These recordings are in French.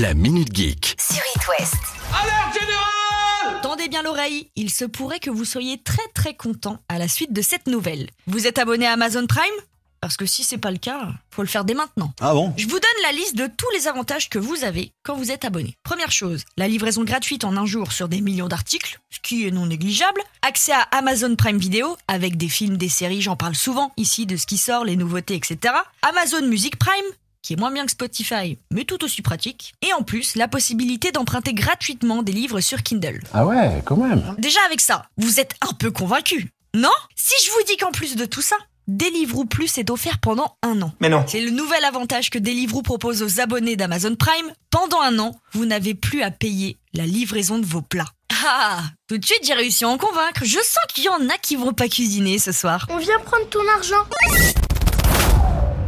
la Minute Geek. sur It West. Alerte générale Tendez bien l'oreille, il se pourrait que vous soyez très très content à la suite de cette nouvelle. Vous êtes abonné à Amazon Prime? Parce que si c'est pas le cas, faut le faire dès maintenant. Ah bon? Je vous donne la liste de tous les avantages que vous avez quand vous êtes abonné. Première chose, la livraison gratuite en un jour sur des millions d'articles, ce qui est non négligeable. Accès à Amazon Prime Video avec des films, des séries, j'en parle souvent ici de ce qui sort, les nouveautés, etc. Amazon Music Prime, qui est moins bien que Spotify, mais tout aussi pratique. Et en plus, la possibilité d'emprunter gratuitement des livres sur Kindle. Ah ouais, quand même. Déjà avec ça, vous êtes un peu convaincu, non? Si je vous dis qu'en plus de tout ça, Deliveroo Plus est offert pendant un an. Mais non. C'est le nouvel avantage que Deliveroo propose aux abonnés d'Amazon Prime. Pendant un an, vous n'avez plus à payer la livraison de vos plats. Ah Tout de suite, j'ai réussi à en convaincre. Je sens qu'il y en a qui vont pas cuisiner ce soir. On vient prendre ton argent.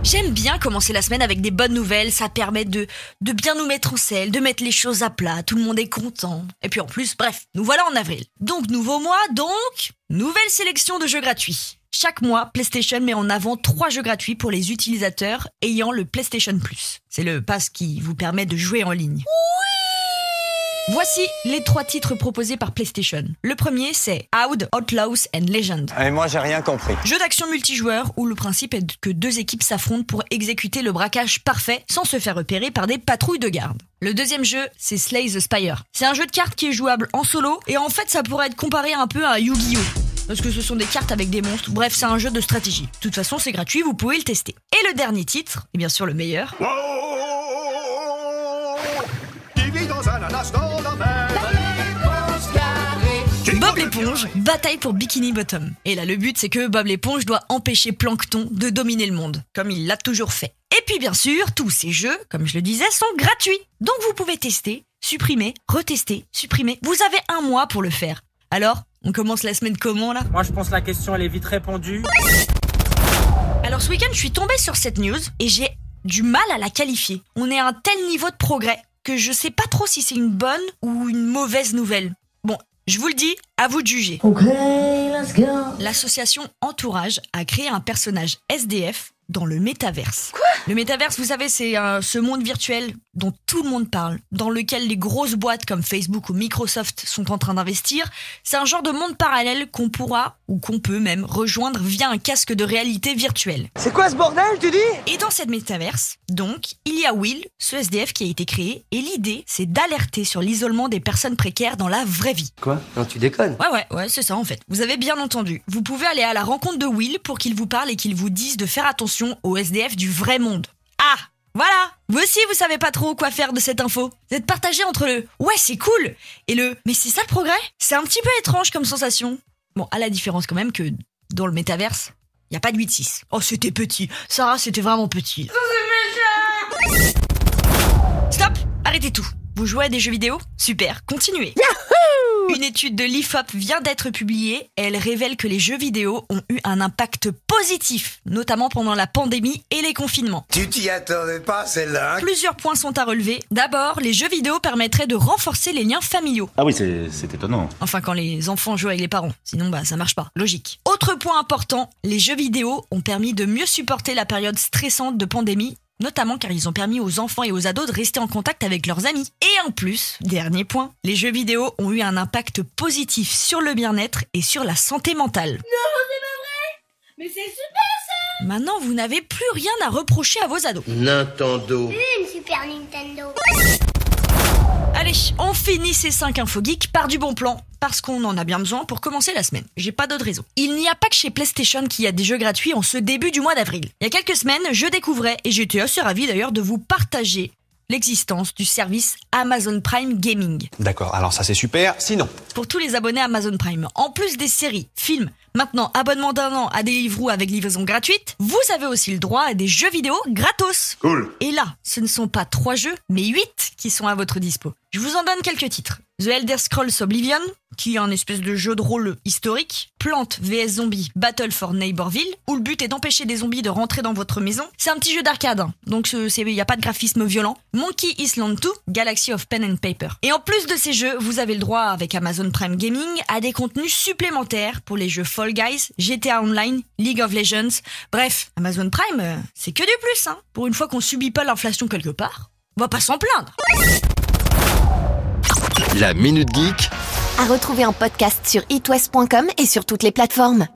J'aime bien commencer la semaine avec des bonnes nouvelles, ça permet de, de bien nous mettre en selle, de mettre les choses à plat, tout le monde est content. Et puis en plus, bref, nous voilà en avril. Donc nouveau mois, donc nouvelle sélection de jeux gratuits. Chaque mois, PlayStation met en avant trois jeux gratuits pour les utilisateurs ayant le PlayStation Plus. C'est le pass qui vous permet de jouer en ligne. Voici les trois titres proposés par PlayStation. Le premier, c'est Out, Outlaws and Legends. Et moi, j'ai rien compris. Jeu d'action multijoueur où le principe est que deux équipes s'affrontent pour exécuter le braquage parfait sans se faire repérer par des patrouilles de garde. Le deuxième jeu, c'est Slay the Spire. C'est un jeu de cartes qui est jouable en solo et en fait ça pourrait être comparé un peu à Yu-Gi-Oh! Parce que ce sont des cartes avec des monstres. Bref, c'est un jeu de stratégie. De toute façon, c'est gratuit, vous pouvez le tester. Et le dernier titre, et bien sûr le meilleur, Bob l'éponge, bataille pour Bikini Bottom. Et là, le but, c'est que Bob l'éponge doit empêcher Plankton de dominer le monde, comme il l'a toujours fait. Et puis, bien sûr, tous ces jeux, comme je le disais, sont gratuits. Donc, vous pouvez tester, supprimer, retester, supprimer. Vous avez un mois pour le faire. Alors, on commence la semaine comment, là? Moi, je pense que la question, elle est vite répondue. Alors, ce week-end, je suis tombée sur cette news et j'ai du mal à la qualifier. On est à un tel niveau de progrès que je sais pas trop si c'est une bonne ou une mauvaise nouvelle. Bon, je vous le dis, à vous de juger. L'association Entourage a créé un personnage SDF dans le métaverse. Quoi? Le métaverse, vous savez, c'est euh, ce monde virtuel dont tout le monde parle, dans lequel les grosses boîtes comme Facebook ou Microsoft sont en train d'investir. C'est un genre de monde parallèle qu'on pourra, ou qu'on peut même, rejoindre via un casque de réalité virtuelle. C'est quoi ce bordel, tu dis? Et dans cette métaverse, donc, il y a Will, ce SDF qui a été créé, et l'idée, c'est d'alerter sur l'isolement des personnes précaires dans la vraie vie. Quoi? Non, tu déconnes. Ouais, ouais, ouais, c'est ça en fait. Vous avez bien entendu. Vous pouvez aller à la rencontre de Will pour qu'il vous parle et qu'il vous dise de faire attention aux SDF du vrai monde. Voilà Vous aussi, vous savez pas trop quoi faire de cette info. Vous êtes partagé entre le « ouais, c'est cool » et le « mais c'est ça le progrès ?» C'est un petit peu étrange comme sensation. Bon, à la différence quand même que dans le métaverse, il y a pas de 8-6. Oh, c'était petit. Sarah, c'était vraiment petit. Stop Arrêtez tout. Vous jouez à des jeux vidéo? Super, continuez. Une étude de l'IFOP vient d'être publiée et elle révèle que les jeux vidéo ont eu un impact positif, notamment pendant la pandémie et les confinements. Tu t'y attendais pas, celle-là hein? Plusieurs points sont à relever. D'abord, les jeux vidéo permettraient de renforcer les liens familiaux. Ah oui, c'est c'est étonnant. Enfin, quand les enfants jouent avec les parents. Sinon, bah, ça marche pas. Logique. Autre point important, les jeux vidéo ont permis de mieux supporter la période stressante de pandémie notamment car ils ont permis aux enfants et aux ados de rester en contact avec leurs amis. Et en plus, dernier point, les jeux vidéo ont eu un impact positif sur le bien-être et sur la santé mentale. Mais c'est super Maintenant, vous n'avez plus rien à reprocher à vos ados. Nintendo. Une Super Nintendo. Allez, on finit ces 5 infos geeks par du bon plan, parce qu'on en a bien besoin pour commencer la semaine. J'ai pas d'autre raison. Il n'y a pas que chez PlayStation qu'il y a des jeux gratuits en ce début du mois d'avril. Il y a quelques semaines, je découvrais, et j'étais assez ravi d'ailleurs de vous partager l'existence du service Amazon Prime Gaming. D'accord, alors ça c'est super. Sinon, Pour tous les abonnés Amazon Prime, en plus des séries, films, maintenant abonnement d'un an à Deliveroo avec livraison gratuite, vous avez aussi le droit à des jeux vidéo gratos. Cool. Et là, ce ne sont pas trois jeux, mais huit qui sont à votre dispo. Je vous en donne quelques titres. The Elder Scrolls Oblivion, qui est un espèce de jeu de rôle historique. Plante vs Zombie Battle for Neighborville, où le but est d'empêcher des zombies de rentrer dans votre maison. C'est un petit jeu d'arcade, hein, donc il n'y a pas de graphisme violent. Monkey Island 2, Galaxy of Pen and Paper. Et en plus de ces jeux, vous avez le droit, avec Amazon Prime Gaming, à des contenus supplémentaires pour les jeux Fall Guys, GTA Online, League of Legends. Bref, Amazon Prime, euh, c'est que du plus, hein. Pour une fois qu'on subit pas l'inflation quelque part. On va pas s'en plaindre. La Minute Geek À retrouver en podcast sur itwest.com et sur toutes les plateformes.